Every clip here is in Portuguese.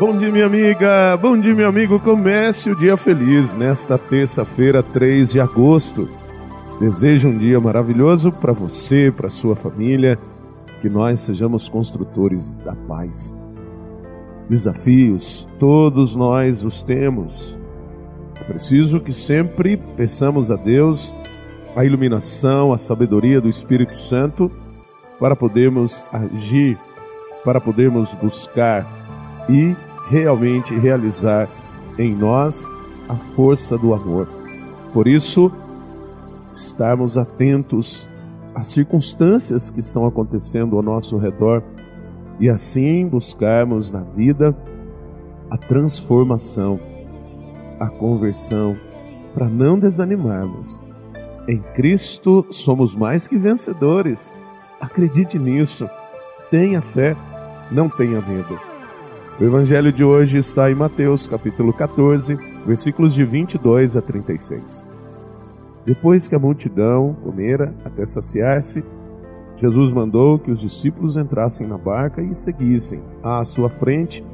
Bom dia, minha amiga. Bom dia, meu amigo. Comece o dia feliz nesta terça-feira, 3 de agosto. Desejo um dia maravilhoso para você, para sua família, que nós sejamos construtores da paz. Desafios, todos nós os temos. É preciso que sempre peçamos a Deus a iluminação, a sabedoria do Espírito Santo para podermos agir, para podermos buscar e realmente realizar em nós a força do amor. Por isso, estarmos atentos às circunstâncias que estão acontecendo ao nosso redor e assim buscarmos na vida a transformação, a conversão, para não desanimarmos. Em Cristo somos mais que vencedores. Acredite nisso. Tenha fé, não tenha medo. O evangelho de hoje está em Mateus, capítulo 14, versículos de 22 a 36. Depois que a multidão comera até saciar-se, Jesus mandou que os discípulos entrassem na barca e seguissem à sua frente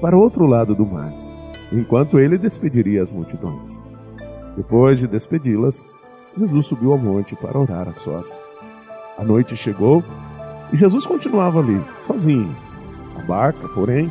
para o outro lado do mar, enquanto ele despediria as multidões. Depois de despedi-las, Jesus subiu ao monte para orar a sós. A noite chegou e Jesus continuava ali, sozinho. A barca, porém,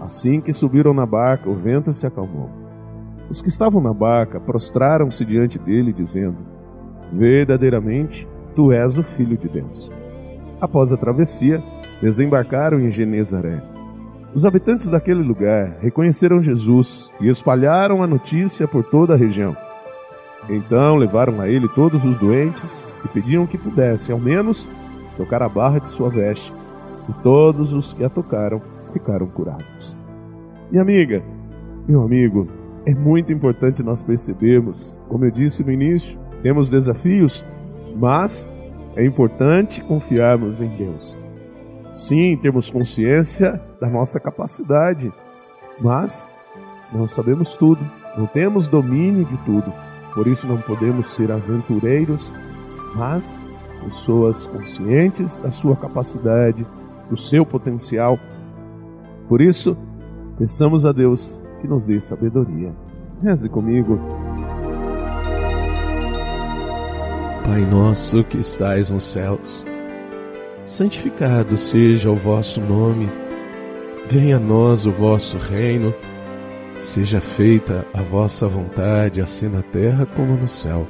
Assim que subiram na barca, o vento se acalmou. Os que estavam na barca prostraram-se diante dele, dizendo: Verdadeiramente, tu és o Filho de Deus. Após a travessia, desembarcaram em Genezaré. Os habitantes daquele lugar reconheceram Jesus e espalharam a notícia por toda a região. Então levaram a ele todos os doentes e pediam que pudessem, ao menos, tocar a barra de sua veste. E todos os que a tocaram ficaram curados. Minha amiga, meu amigo, é muito importante nós percebermos, como eu disse no início, temos desafios, mas é importante confiarmos em Deus. Sim, temos consciência da nossa capacidade, mas não sabemos tudo, não temos domínio de tudo. Por isso não podemos ser aventureiros, mas pessoas conscientes da sua capacidade, do seu potencial por isso, peçamos a Deus que nos dê sabedoria. Reze comigo. Pai nosso que estais nos céus, santificado seja o vosso nome. Venha a nós o vosso reino. Seja feita a vossa vontade, assim na terra como no céu.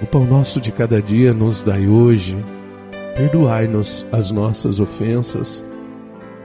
O pão nosso de cada dia nos dai hoje. Perdoai-nos as nossas ofensas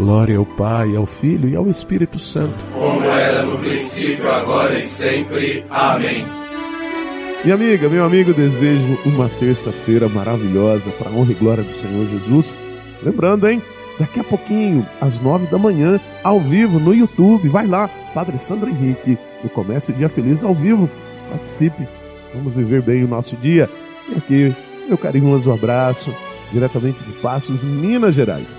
Glória ao Pai, ao Filho e ao Espírito Santo. Como era no princípio, agora e sempre. Amém. Minha amiga, meu amigo, desejo uma terça-feira maravilhosa para a honra e glória do Senhor Jesus. Lembrando, hein? Daqui a pouquinho, às nove da manhã, ao vivo no YouTube. Vai lá, Padre Sandro Henrique, no Comércio Dia Feliz ao vivo. Participe. Vamos viver bem o nosso dia. E aqui, meu carinhoso abraço, diretamente de Passos, Minas Gerais.